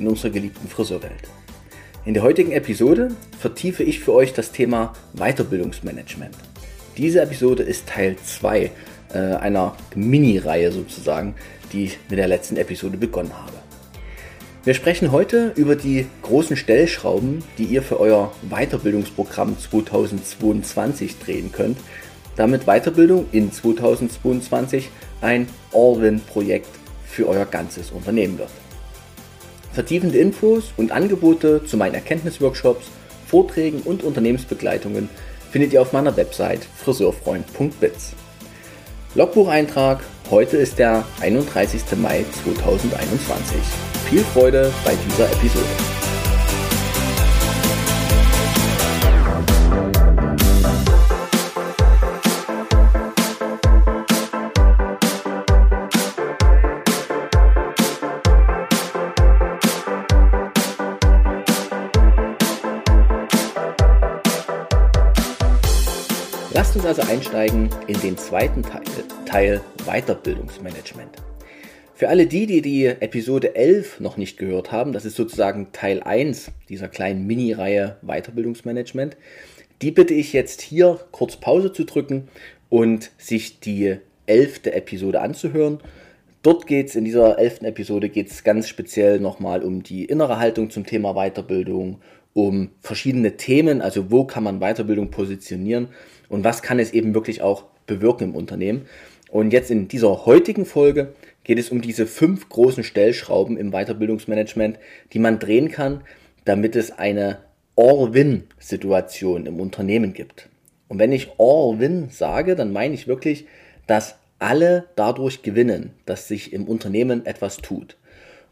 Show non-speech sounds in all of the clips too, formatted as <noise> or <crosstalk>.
in unserer geliebten Friseurwelt. In der heutigen Episode vertiefe ich für euch das Thema Weiterbildungsmanagement. Diese Episode ist Teil 2 äh, einer Mini-Reihe sozusagen, die ich mit der letzten Episode begonnen habe. Wir sprechen heute über die großen Stellschrauben, die ihr für euer Weiterbildungsprogramm 2022 drehen könnt, damit Weiterbildung in 2022 ein All-Win-Projekt für euer ganzes Unternehmen wird. Vertiefende Infos und Angebote zu meinen Erkenntnisworkshops, Vorträgen und Unternehmensbegleitungen findet ihr auf meiner Website friseurfreund.biz. Logbucheintrag, heute ist der 31. Mai 2021. Viel Freude bei dieser Episode. Also einsteigen in den zweiten Teil, Teil Weiterbildungsmanagement. Für alle die, die die Episode 11 noch nicht gehört haben, das ist sozusagen Teil 1 dieser kleinen Mini-Reihe Weiterbildungsmanagement, die bitte ich jetzt hier kurz Pause zu drücken und sich die 11. Episode anzuhören. Dort geht es, in dieser 11. Episode geht es ganz speziell nochmal um die innere Haltung zum Thema Weiterbildung, um verschiedene Themen, also wo kann man Weiterbildung positionieren und was kann es eben wirklich auch bewirken im Unternehmen. Und jetzt in dieser heutigen Folge geht es um diese fünf großen Stellschrauben im Weiterbildungsmanagement, die man drehen kann, damit es eine All-Win-Situation im Unternehmen gibt. Und wenn ich All-Win sage, dann meine ich wirklich, dass alle dadurch gewinnen, dass sich im Unternehmen etwas tut.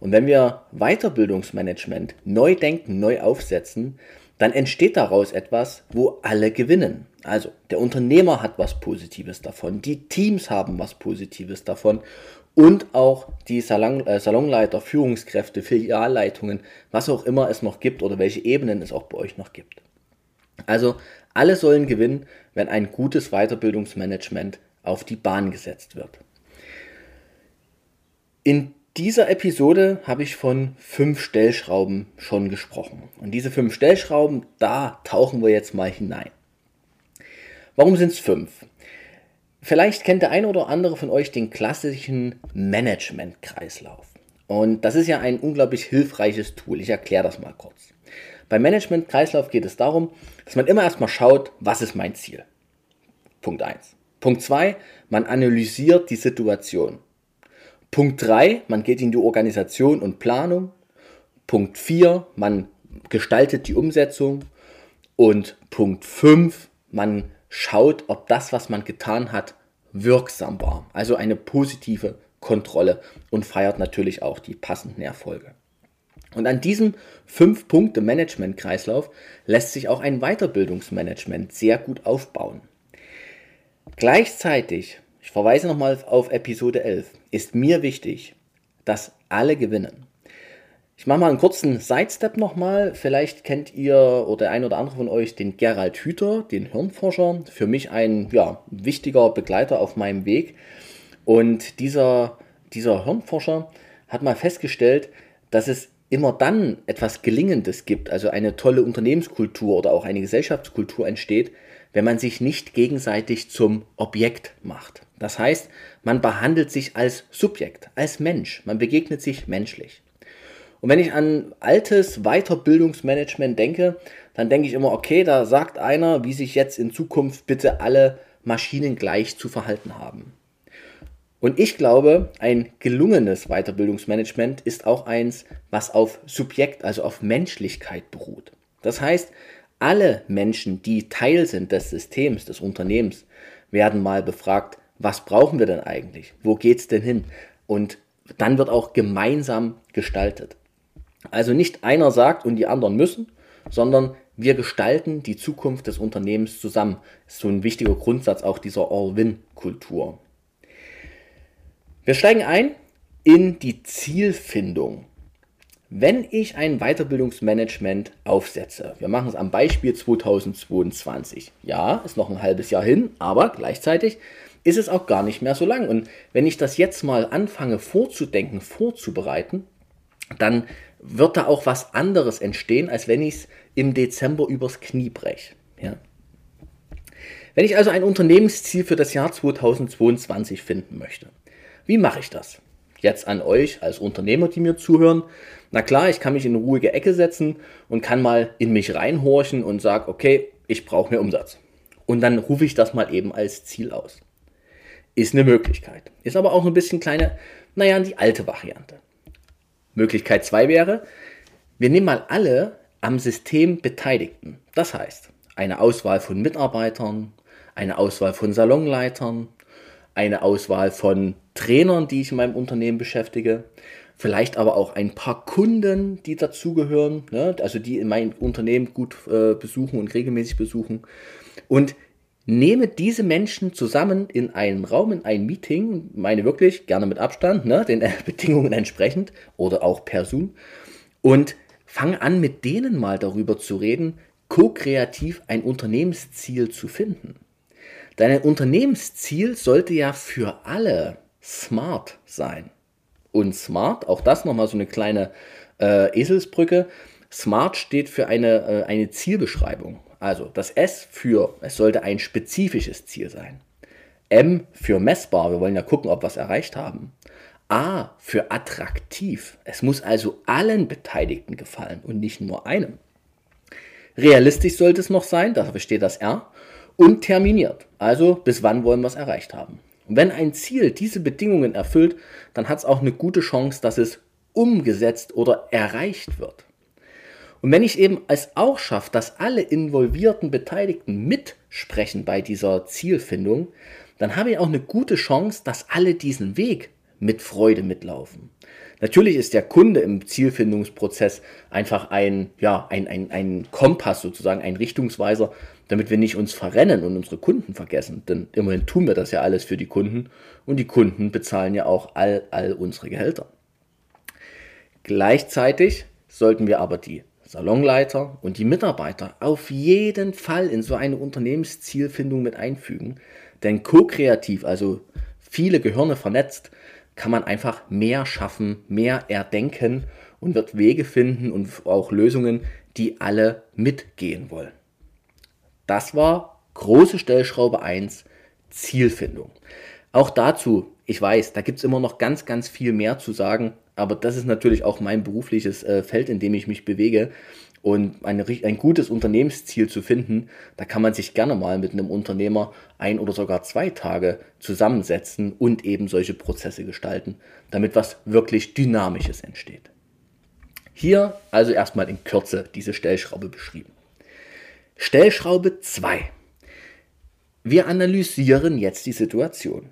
Und wenn wir Weiterbildungsmanagement neu denken, neu aufsetzen, dann entsteht daraus etwas, wo alle gewinnen. Also der Unternehmer hat was Positives davon, die Teams haben was Positives davon und auch die Salon, äh, Salonleiter, Führungskräfte, Filialleitungen, was auch immer es noch gibt oder welche Ebenen es auch bei euch noch gibt. Also alle sollen gewinnen, wenn ein gutes Weiterbildungsmanagement auf die Bahn gesetzt wird. In dieser Episode habe ich von fünf Stellschrauben schon gesprochen. Und diese fünf Stellschrauben, da tauchen wir jetzt mal hinein. Warum sind es fünf? Vielleicht kennt der eine oder andere von euch den klassischen Management-Kreislauf. Und das ist ja ein unglaublich hilfreiches Tool. Ich erkläre das mal kurz. Beim Management-Kreislauf geht es darum, dass man immer erstmal schaut, was ist mein Ziel. Punkt 1. Punkt 2, man analysiert die Situation. Punkt 3, man geht in die Organisation und Planung. Punkt 4, man gestaltet die Umsetzung. Und Punkt 5, man schaut, ob das, was man getan hat, wirksam war. Also eine positive Kontrolle und feiert natürlich auch die passenden Erfolge. Und an diesem 5-Punkte-Management-Kreislauf lässt sich auch ein Weiterbildungsmanagement sehr gut aufbauen. Gleichzeitig, ich verweise nochmal auf Episode 11, ist mir wichtig, dass alle gewinnen. Ich mache mal einen kurzen Sidestep nochmal. Vielleicht kennt ihr oder der ein oder andere von euch den Gerald Hüther, den Hirnforscher. Für mich ein ja, wichtiger Begleiter auf meinem Weg. Und dieser, dieser Hirnforscher hat mal festgestellt, dass es immer dann etwas Gelingendes gibt, also eine tolle Unternehmenskultur oder auch eine Gesellschaftskultur entsteht, wenn man sich nicht gegenseitig zum Objekt macht. Das heißt, man behandelt sich als Subjekt, als Mensch, man begegnet sich menschlich. Und wenn ich an altes Weiterbildungsmanagement denke, dann denke ich immer, okay, da sagt einer, wie sich jetzt in Zukunft bitte alle Maschinen gleich zu verhalten haben. Und ich glaube, ein gelungenes Weiterbildungsmanagement ist auch eins, was auf Subjekt, also auf Menschlichkeit beruht. Das heißt, alle Menschen, die Teil sind des Systems, des Unternehmens, werden mal befragt, was brauchen wir denn eigentlich? Wo geht's denn hin? Und dann wird auch gemeinsam gestaltet. Also nicht einer sagt und die anderen müssen, sondern wir gestalten die Zukunft des Unternehmens zusammen. Das ist so ein wichtiger Grundsatz auch dieser All-Win-Kultur. Wir steigen ein in die Zielfindung. Wenn ich ein Weiterbildungsmanagement aufsetze, wir machen es am Beispiel 2022. Ja, ist noch ein halbes Jahr hin, aber gleichzeitig ist es auch gar nicht mehr so lang. Und wenn ich das jetzt mal anfange vorzudenken, vorzubereiten, dann wird da auch was anderes entstehen, als wenn ich es im Dezember übers Knie breche. Ja. Wenn ich also ein Unternehmensziel für das Jahr 2022 finden möchte, wie mache ich das? Jetzt an euch als Unternehmer, die mir zuhören. Na klar, ich kann mich in eine ruhige Ecke setzen und kann mal in mich reinhorchen und sage, okay, ich brauche mehr Umsatz. Und dann rufe ich das mal eben als Ziel aus. Ist eine Möglichkeit. Ist aber auch ein bisschen kleine, naja, die alte Variante. Möglichkeit 2 wäre, wir nehmen mal alle am System Beteiligten. Das heißt, eine Auswahl von Mitarbeitern, eine Auswahl von Salonleitern, eine Auswahl von Trainern, die ich in meinem Unternehmen beschäftige, vielleicht aber auch ein paar Kunden, die dazugehören, ne? also die in meinem Unternehmen gut äh, besuchen und regelmäßig besuchen. Und nehme diese Menschen zusammen in einen Raum, in ein Meeting, meine wirklich gerne mit Abstand, ne, den <laughs> Bedingungen entsprechend oder auch per Zoom und fange an, mit denen mal darüber zu reden, ko-kreativ ein Unternehmensziel zu finden. Dein Unternehmensziel sollte ja für alle smart sein. Und smart, auch das nochmal so eine kleine äh, Eselsbrücke. Smart steht für eine, äh, eine Zielbeschreibung. Also das S für, es sollte ein spezifisches Ziel sein. M für messbar, wir wollen ja gucken, ob wir es erreicht haben. A für attraktiv, es muss also allen Beteiligten gefallen und nicht nur einem. Realistisch sollte es noch sein, dafür steht das R. Und terminiert, also bis wann wollen wir es erreicht haben. Und wenn ein Ziel diese Bedingungen erfüllt, dann hat es auch eine gute Chance, dass es umgesetzt oder erreicht wird. Und wenn ich eben es auch schaffe, dass alle involvierten Beteiligten mitsprechen bei dieser Zielfindung, dann habe ich auch eine gute Chance, dass alle diesen Weg mit Freude mitlaufen. Natürlich ist der Kunde im Zielfindungsprozess einfach ein, ja, ein, ein, ein Kompass sozusagen, ein Richtungsweiser, damit wir nicht uns verrennen und unsere Kunden vergessen. Denn immerhin tun wir das ja alles für die Kunden und die Kunden bezahlen ja auch all, all unsere Gehälter. Gleichzeitig sollten wir aber die Salonleiter und die Mitarbeiter auf jeden Fall in so eine Unternehmenszielfindung mit einfügen. Denn ko-kreativ, also viele Gehirne vernetzt, kann man einfach mehr schaffen, mehr erdenken und wird Wege finden und auch Lösungen, die alle mitgehen wollen. Das war große Stellschraube 1, Zielfindung. Auch dazu, ich weiß, da gibt es immer noch ganz, ganz viel mehr zu sagen, aber das ist natürlich auch mein berufliches äh, Feld, in dem ich mich bewege. Und eine, ein gutes Unternehmensziel zu finden, da kann man sich gerne mal mit einem Unternehmer ein oder sogar zwei Tage zusammensetzen und eben solche Prozesse gestalten, damit was wirklich Dynamisches entsteht. Hier also erstmal in Kürze diese Stellschraube beschrieben. Stellschraube 2. Wir analysieren jetzt die Situation.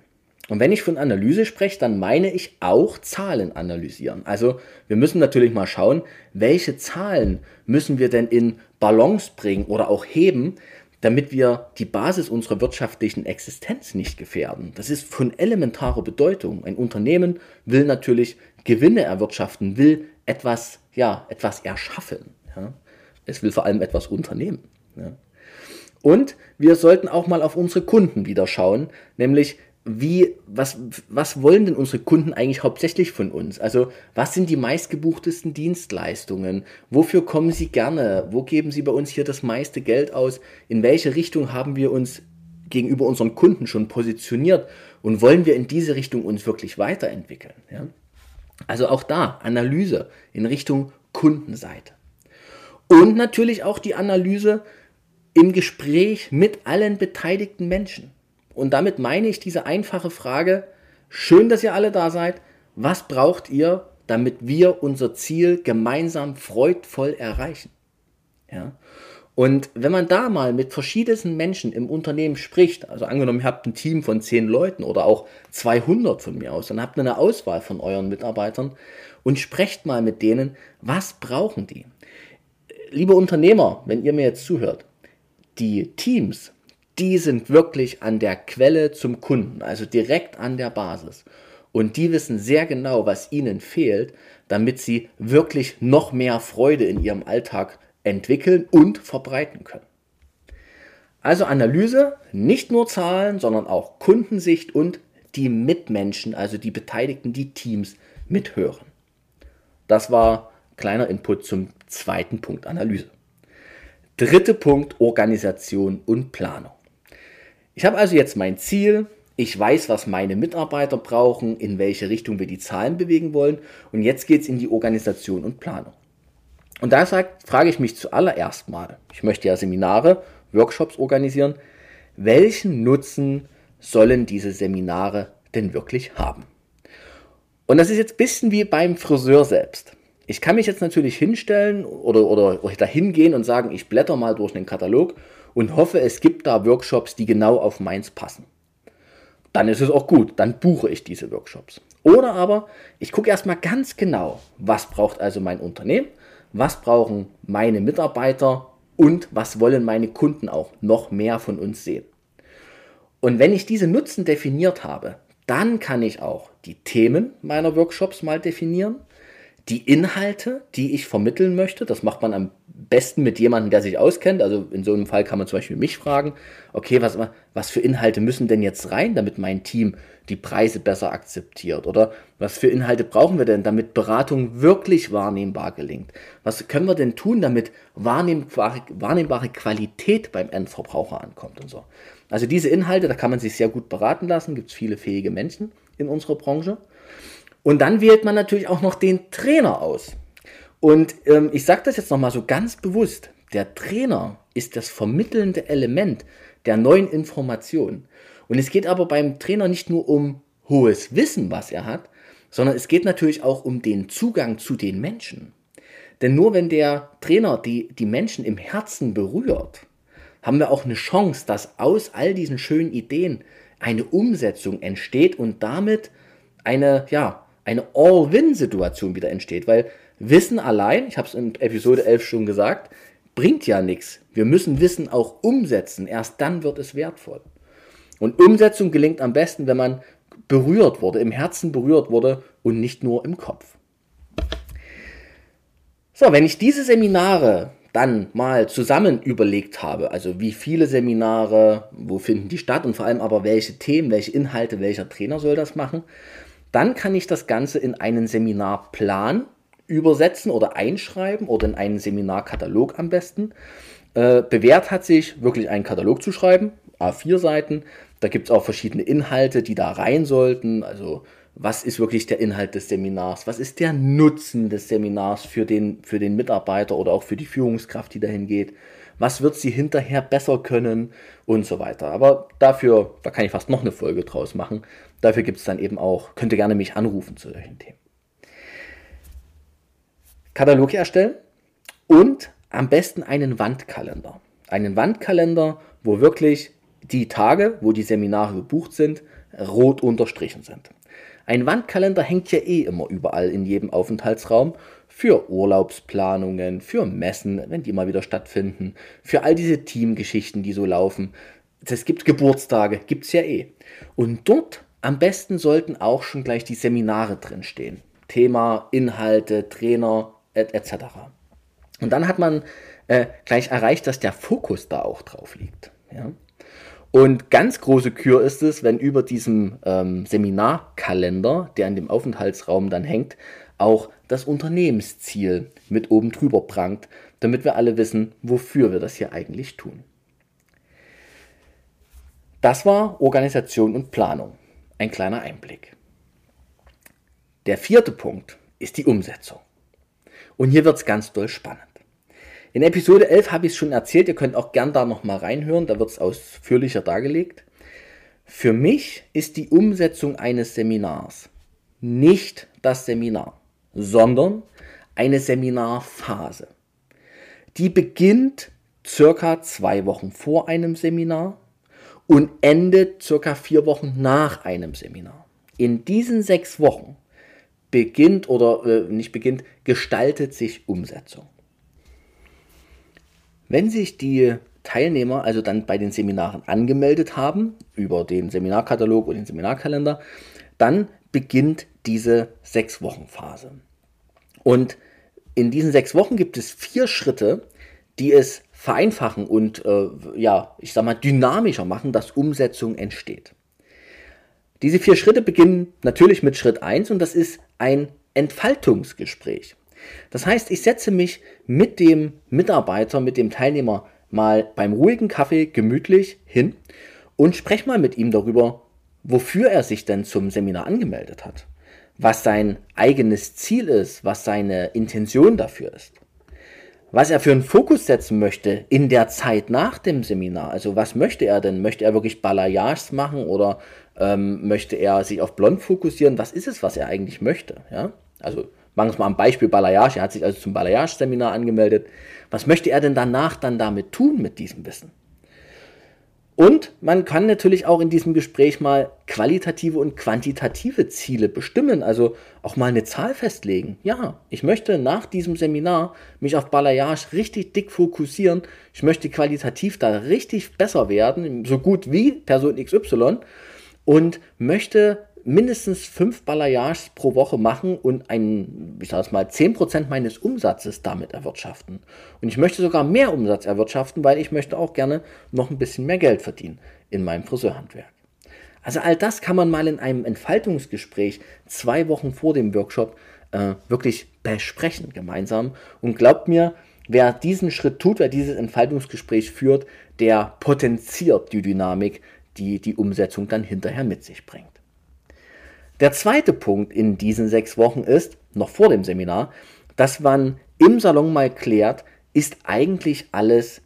Und wenn ich von Analyse spreche, dann meine ich auch Zahlen analysieren. Also wir müssen natürlich mal schauen, welche Zahlen müssen wir denn in Balance bringen oder auch heben, damit wir die Basis unserer wirtschaftlichen Existenz nicht gefährden. Das ist von elementarer Bedeutung. Ein Unternehmen will natürlich Gewinne erwirtschaften, will etwas, ja, etwas erschaffen. Ja. Es will vor allem etwas unternehmen. Ja. Und wir sollten auch mal auf unsere Kunden wieder schauen, nämlich wie, was, was wollen denn unsere Kunden eigentlich hauptsächlich von uns? Also, was sind die meistgebuchtesten Dienstleistungen? Wofür kommen sie gerne? Wo geben sie bei uns hier das meiste Geld aus? In welche Richtung haben wir uns gegenüber unseren Kunden schon positioniert? Und wollen wir in diese Richtung uns wirklich weiterentwickeln? Ja? Also auch da Analyse in Richtung Kundenseite. Und natürlich auch die Analyse im Gespräch mit allen beteiligten Menschen. Und damit meine ich diese einfache Frage, schön, dass ihr alle da seid, was braucht ihr, damit wir unser Ziel gemeinsam freudvoll erreichen? Ja? Und wenn man da mal mit verschiedensten Menschen im Unternehmen spricht, also angenommen, ihr habt ein Team von 10 Leuten oder auch 200 von mir aus, dann habt ihr eine Auswahl von euren Mitarbeitern und sprecht mal mit denen, was brauchen die? Liebe Unternehmer, wenn ihr mir jetzt zuhört, die Teams, die sind wirklich an der Quelle zum Kunden, also direkt an der Basis. Und die wissen sehr genau, was ihnen fehlt, damit sie wirklich noch mehr Freude in ihrem Alltag entwickeln und verbreiten können. Also Analyse, nicht nur Zahlen, sondern auch Kundensicht und die Mitmenschen, also die Beteiligten, die Teams mithören. Das war kleiner Input zum zweiten Punkt Analyse. Dritter Punkt Organisation und Planung. Ich habe also jetzt mein Ziel, ich weiß, was meine Mitarbeiter brauchen, in welche Richtung wir die Zahlen bewegen wollen und jetzt geht es in die Organisation und Planung. Und da sagt, frage ich mich zuallererst mal, ich möchte ja Seminare, Workshops organisieren, welchen Nutzen sollen diese Seminare denn wirklich haben? Und das ist jetzt ein bisschen wie beim Friseur selbst. Ich kann mich jetzt natürlich hinstellen oder, oder, dahin gehen und sagen, ich blätter mal durch den Katalog und hoffe, es gibt da Workshops, die genau auf meins passen. Dann ist es auch gut, dann buche ich diese Workshops. Oder aber ich gucke erstmal ganz genau, was braucht also mein Unternehmen, was brauchen meine Mitarbeiter und was wollen meine Kunden auch noch mehr von uns sehen. Und wenn ich diese Nutzen definiert habe, dann kann ich auch die Themen meiner Workshops mal definieren, die Inhalte, die ich vermitteln möchte. Das macht man am besten mit jemandem, der sich auskennt. Also in so einem Fall kann man zum Beispiel mich fragen, okay, was, was für Inhalte müssen denn jetzt rein, damit mein Team die Preise besser akzeptiert? Oder was für Inhalte brauchen wir denn, damit Beratung wirklich wahrnehmbar gelingt? Was können wir denn tun, damit wahrnehmbare, wahrnehmbare Qualität beim Endverbraucher ankommt und so? Also diese Inhalte, da kann man sich sehr gut beraten lassen, gibt es viele fähige Menschen in unserer Branche. Und dann wählt man natürlich auch noch den Trainer aus. Und ähm, ich sage das jetzt nochmal so ganz bewusst. Der Trainer ist das vermittelnde Element der neuen Information. Und es geht aber beim Trainer nicht nur um hohes Wissen, was er hat, sondern es geht natürlich auch um den Zugang zu den Menschen. Denn nur wenn der Trainer die, die Menschen im Herzen berührt, haben wir auch eine Chance, dass aus all diesen schönen Ideen eine Umsetzung entsteht und damit eine, ja, eine All-Win-Situation wieder entsteht. Weil Wissen allein, ich habe es in Episode 11 schon gesagt, bringt ja nichts. Wir müssen Wissen auch umsetzen. Erst dann wird es wertvoll. Und Umsetzung gelingt am besten, wenn man berührt wurde, im Herzen berührt wurde und nicht nur im Kopf. So, wenn ich diese Seminare dann mal zusammen überlegt habe, also wie viele Seminare, wo finden die statt und vor allem aber welche Themen, welche Inhalte, welcher Trainer soll das machen, dann kann ich das Ganze in einen Seminarplan übersetzen oder einschreiben oder in einen Seminarkatalog am besten. Äh, bewährt hat sich wirklich einen Katalog zu schreiben, A4 Seiten. Da gibt es auch verschiedene Inhalte, die da rein sollten. Also was ist wirklich der Inhalt des Seminars? Was ist der Nutzen des Seminars für den, für den Mitarbeiter oder auch für die Führungskraft, die dahin geht? Was wird sie hinterher besser können und so weiter. Aber dafür, da kann ich fast noch eine Folge draus machen. Dafür gibt es dann eben auch, könnt ihr gerne mich anrufen zu solchen Themen. Katalog erstellen und am besten einen Wandkalender. Einen Wandkalender, wo wirklich die Tage, wo die Seminare gebucht sind, rot unterstrichen sind. Ein Wandkalender hängt ja eh immer überall in jedem Aufenthaltsraum für Urlaubsplanungen, für Messen, wenn die mal wieder stattfinden, für all diese Teamgeschichten, die so laufen. Es gibt Geburtstage, gibt es ja eh. Und dort am besten sollten auch schon gleich die Seminare drinstehen. Thema, Inhalte, Trainer, etc. Und dann hat man äh, gleich erreicht, dass der Fokus da auch drauf liegt. Ja? Und ganz große Kür ist es, wenn über diesem ähm, Seminarkalender, der in dem Aufenthaltsraum dann hängt, auch das Unternehmensziel mit oben drüber prangt, damit wir alle wissen, wofür wir das hier eigentlich tun. Das war Organisation und Planung. Ein kleiner Einblick. Der vierte Punkt ist die Umsetzung. Und hier wird es ganz doll spannend. In Episode 11 habe ich es schon erzählt, ihr könnt auch gern da nochmal reinhören, da wird es ausführlicher dargelegt. Für mich ist die Umsetzung eines Seminars nicht das Seminar, sondern eine Seminarphase. Die beginnt circa zwei Wochen vor einem Seminar und endet circa vier Wochen nach einem Seminar. In diesen sechs Wochen beginnt oder äh, nicht beginnt, gestaltet sich Umsetzung. Wenn sich die Teilnehmer also dann bei den Seminaren angemeldet haben, über den Seminarkatalog und den Seminarkalender, dann beginnt diese sechs Wochen Phase. Und in diesen sechs Wochen gibt es vier Schritte, die es vereinfachen und äh, ja, ich sag mal, dynamischer machen, dass Umsetzung entsteht. Diese vier Schritte beginnen natürlich mit Schritt 1 und das ist ein Entfaltungsgespräch. Das heißt, ich setze mich mit dem Mitarbeiter, mit dem Teilnehmer mal beim ruhigen Kaffee gemütlich hin und spreche mal mit ihm darüber, wofür er sich denn zum Seminar angemeldet hat, was sein eigenes Ziel ist, was seine Intention dafür ist, was er für einen Fokus setzen möchte in der Zeit nach dem Seminar. Also was möchte er denn? Möchte er wirklich Balayages machen oder ähm, möchte er sich auf Blond fokussieren? Was ist es, was er eigentlich möchte? Ja? Also machen wir es mal am Beispiel Balayage. Er hat sich also zum Balayage-Seminar angemeldet. Was möchte er denn danach dann damit tun mit diesem Wissen? Und man kann natürlich auch in diesem Gespräch mal qualitative und quantitative Ziele bestimmen, also auch mal eine Zahl festlegen. Ja, ich möchte nach diesem Seminar mich auf Balayage richtig dick fokussieren. Ich möchte qualitativ da richtig besser werden, so gut wie Person XY und möchte mindestens fünf Balayages pro Woche machen und ein, ich sage es mal, 10% meines Umsatzes damit erwirtschaften. Und ich möchte sogar mehr Umsatz erwirtschaften, weil ich möchte auch gerne noch ein bisschen mehr Geld verdienen in meinem Friseurhandwerk. Also all das kann man mal in einem Entfaltungsgespräch zwei Wochen vor dem Workshop äh, wirklich besprechen gemeinsam. Und glaubt mir, wer diesen Schritt tut, wer dieses Entfaltungsgespräch führt, der potenziert die Dynamik, die die Umsetzung dann hinterher mit sich bringt. Der zweite Punkt in diesen sechs Wochen ist, noch vor dem Seminar, dass man im Salon mal klärt, ist eigentlich alles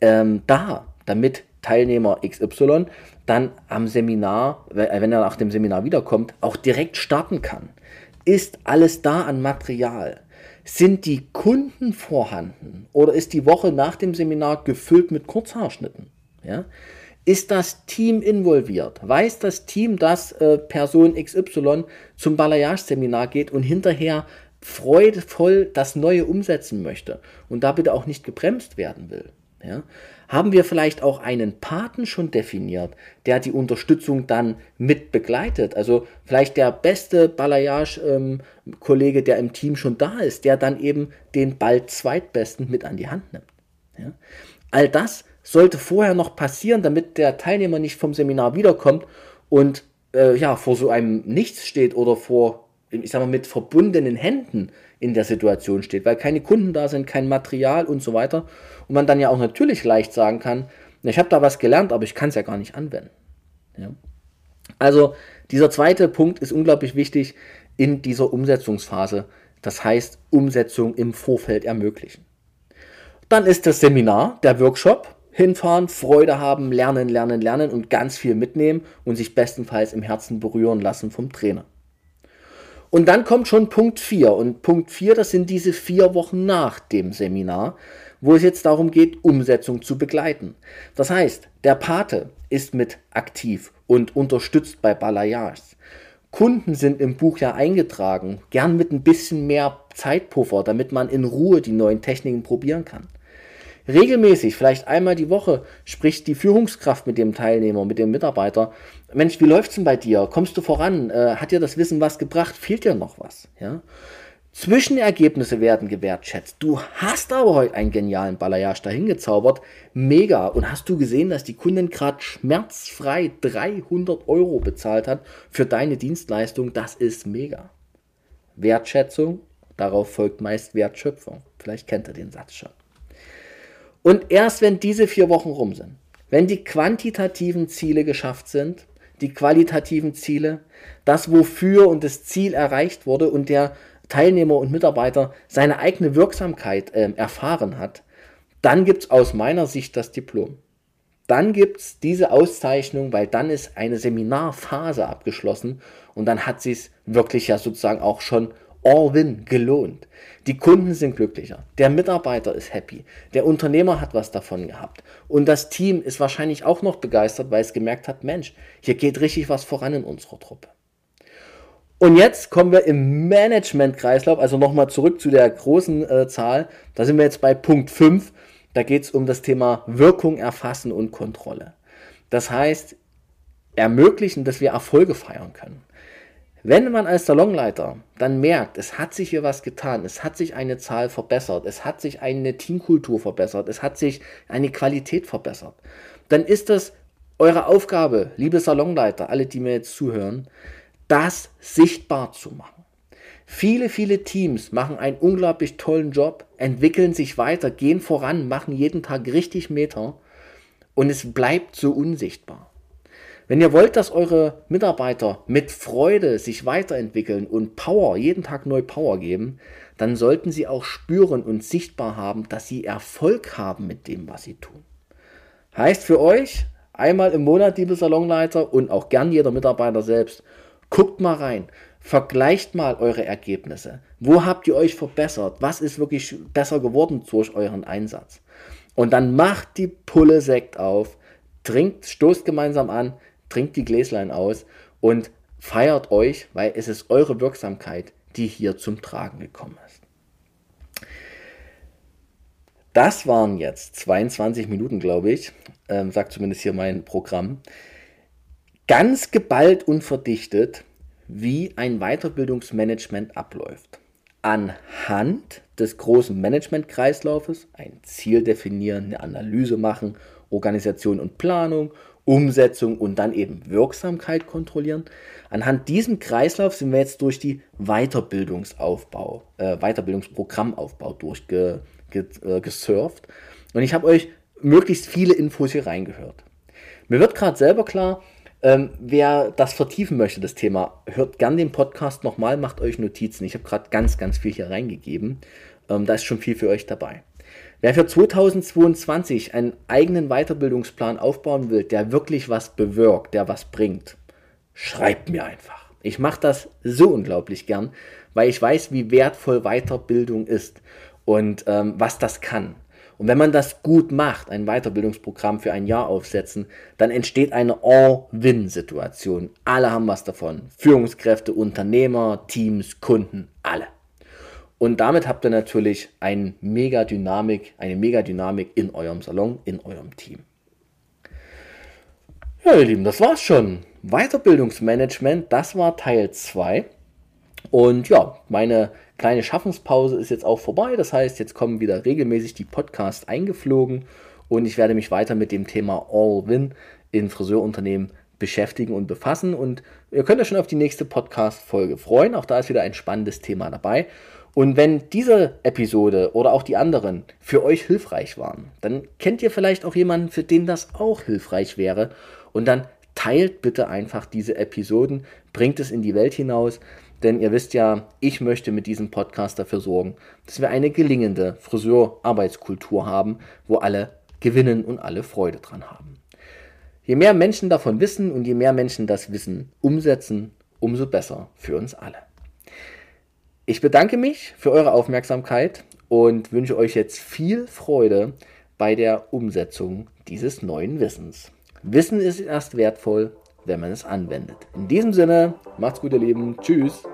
ähm, da, damit Teilnehmer XY dann am Seminar, wenn er nach dem Seminar wiederkommt, auch direkt starten kann. Ist alles da an Material? Sind die Kunden vorhanden? Oder ist die Woche nach dem Seminar gefüllt mit Kurzhaarschnitten? Ja? Ist das Team involviert? Weiß das Team, dass äh, Person XY zum Balayage-Seminar geht und hinterher freudevoll das Neue umsetzen möchte und da bitte auch nicht gebremst werden will? Ja? Haben wir vielleicht auch einen Paten schon definiert, der die Unterstützung dann mit begleitet? Also vielleicht der beste Balayage-Kollege, ähm, der im Team schon da ist, der dann eben den bald zweitbesten mit an die Hand nimmt. Ja? All das sollte vorher noch passieren, damit der Teilnehmer nicht vom Seminar wiederkommt und äh, ja, vor so einem Nichts steht oder vor, ich sag mal, mit verbundenen Händen in der Situation steht, weil keine Kunden da sind, kein Material und so weiter. Und man dann ja auch natürlich leicht sagen kann, ich habe da was gelernt, aber ich kann es ja gar nicht anwenden. Ja. Also dieser zweite Punkt ist unglaublich wichtig in dieser Umsetzungsphase. Das heißt, Umsetzung im Vorfeld ermöglichen. Dann ist das Seminar, der Workshop, hinfahren, Freude haben, lernen, lernen, lernen und ganz viel mitnehmen und sich bestenfalls im Herzen berühren lassen vom Trainer. Und dann kommt schon Punkt 4. Und Punkt 4, das sind diese vier Wochen nach dem Seminar, wo es jetzt darum geht, Umsetzung zu begleiten. Das heißt, der Pate ist mit aktiv und unterstützt bei Balayages. Kunden sind im Buch ja eingetragen, gern mit ein bisschen mehr Zeitpuffer, damit man in Ruhe die neuen Techniken probieren kann. Regelmäßig, vielleicht einmal die Woche, spricht die Führungskraft mit dem Teilnehmer, mit dem Mitarbeiter. Mensch, wie läuft's denn bei dir? Kommst du voran? Äh, hat dir das Wissen was gebracht? Fehlt dir noch was? Ja? Zwischenergebnisse werden gewertschätzt. Du hast aber heute einen genialen Balayage dahin gezaubert. Mega. Und hast du gesehen, dass die Kundin gerade schmerzfrei 300 Euro bezahlt hat für deine Dienstleistung? Das ist mega. Wertschätzung, darauf folgt meist Wertschöpfung. Vielleicht kennt ihr den Satz schon. Und erst wenn diese vier Wochen rum sind, wenn die quantitativen Ziele geschafft sind, die qualitativen Ziele, das Wofür und das Ziel erreicht wurde und der Teilnehmer und Mitarbeiter seine eigene Wirksamkeit äh, erfahren hat, dann gibt es aus meiner Sicht das Diplom. Dann gibt es diese Auszeichnung, weil dann ist eine Seminarphase abgeschlossen und dann hat sie es wirklich ja sozusagen auch schon All-Win gelohnt. Die Kunden sind glücklicher, der Mitarbeiter ist happy, der Unternehmer hat was davon gehabt und das Team ist wahrscheinlich auch noch begeistert, weil es gemerkt hat, Mensch, hier geht richtig was voran in unserer Truppe. Und jetzt kommen wir im Management-Kreislauf, also nochmal zurück zu der großen äh, Zahl. Da sind wir jetzt bei Punkt 5. Da geht es um das Thema Wirkung erfassen und Kontrolle. Das heißt, ermöglichen, dass wir Erfolge feiern können. Wenn man als Salonleiter dann merkt, es hat sich hier was getan, es hat sich eine Zahl verbessert, es hat sich eine Teamkultur verbessert, es hat sich eine Qualität verbessert, dann ist das eure Aufgabe, liebe Salonleiter, alle, die mir jetzt zuhören, das sichtbar zu machen. Viele, viele Teams machen einen unglaublich tollen Job, entwickeln sich weiter, gehen voran, machen jeden Tag richtig Meter und es bleibt so unsichtbar. Wenn ihr wollt, dass eure Mitarbeiter mit Freude sich weiterentwickeln und Power, jeden Tag neu Power geben, dann sollten sie auch spüren und sichtbar haben, dass sie Erfolg haben mit dem, was sie tun. Heißt für euch, einmal im Monat, liebe Salonleiter und auch gern jeder Mitarbeiter selbst, guckt mal rein, vergleicht mal eure Ergebnisse. Wo habt ihr euch verbessert? Was ist wirklich besser geworden durch euren Einsatz? Und dann macht die Pulle Sekt auf, trinkt, stoßt gemeinsam an, trinkt die Gläslein aus und feiert euch, weil es ist eure Wirksamkeit, die hier zum Tragen gekommen ist. Das waren jetzt 22 Minuten, glaube ich, ähm, sagt zumindest hier mein Programm. Ganz geballt und verdichtet, wie ein Weiterbildungsmanagement abläuft. Anhand des großen Managementkreislaufes ein Ziel definieren, eine Analyse machen, Organisation und Planung Umsetzung und dann eben Wirksamkeit kontrollieren. Anhand diesem Kreislauf sind wir jetzt durch die Weiterbildungsaufbau, äh, Weiterbildungsprogrammaufbau durchgesurft. Ge, äh, und ich habe euch möglichst viele Infos hier reingehört. Mir wird gerade selber klar, ähm, wer das vertiefen möchte, das Thema, hört gern den Podcast nochmal, macht euch Notizen. Ich habe gerade ganz, ganz viel hier reingegeben. Ähm, da ist schon viel für euch dabei. Wer für 2022 einen eigenen Weiterbildungsplan aufbauen will, der wirklich was bewirkt, der was bringt, schreibt mir einfach. Ich mache das so unglaublich gern, weil ich weiß, wie wertvoll Weiterbildung ist und ähm, was das kann. Und wenn man das gut macht, ein Weiterbildungsprogramm für ein Jahr aufsetzen, dann entsteht eine All-Win-Situation. Alle haben was davon. Führungskräfte, Unternehmer, Teams, Kunden, alle. Und damit habt ihr natürlich ein mega Dynamik, eine Megadynamik in eurem Salon, in eurem Team. Ja, ihr Lieben, das war's schon. Weiterbildungsmanagement, das war Teil 2. Und ja, meine kleine Schaffenspause ist jetzt auch vorbei. Das heißt, jetzt kommen wieder regelmäßig die Podcasts eingeflogen und ich werde mich weiter mit dem Thema All-Win in Friseurunternehmen beschäftigen und befassen. Und ihr könnt euch schon auf die nächste Podcast-Folge freuen. Auch da ist wieder ein spannendes Thema dabei. Und wenn diese Episode oder auch die anderen für euch hilfreich waren, dann kennt ihr vielleicht auch jemanden, für den das auch hilfreich wäre. Und dann teilt bitte einfach diese Episoden, bringt es in die Welt hinaus. Denn ihr wisst ja, ich möchte mit diesem Podcast dafür sorgen, dass wir eine gelingende Friseur-Arbeitskultur haben, wo alle gewinnen und alle Freude dran haben. Je mehr Menschen davon wissen und je mehr Menschen das Wissen umsetzen, umso besser für uns alle. Ich bedanke mich für eure Aufmerksamkeit und wünsche euch jetzt viel Freude bei der Umsetzung dieses neuen Wissens. Wissen ist erst wertvoll, wenn man es anwendet. In diesem Sinne, macht's gut, ihr Lieben. Tschüss.